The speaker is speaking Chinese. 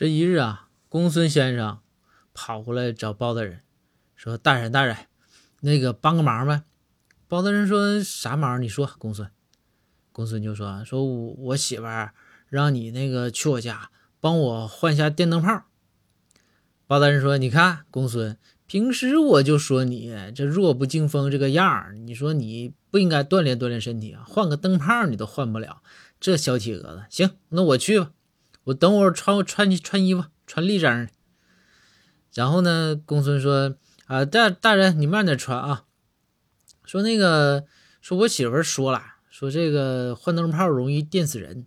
这一日啊，公孙先生跑过来找包大人，说：“大人，大人，那个帮个忙呗。”包大人说：“啥忙？你说。”公孙，公孙就说：“说我我媳妇儿让你那个去我家帮我换下电灯泡。”包大人说：“你看，公孙，平时我就说你这弱不禁风这个样儿，你说你不应该锻炼锻炼身体啊？换个灯泡你都换不了，这小体格子。行，那我去吧。”我等会儿穿穿穿衣服，穿立正的。然后呢，公孙说：“啊，大大人，你慢点穿啊。”说那个，说我媳妇说了，说这个换灯泡容易电死人。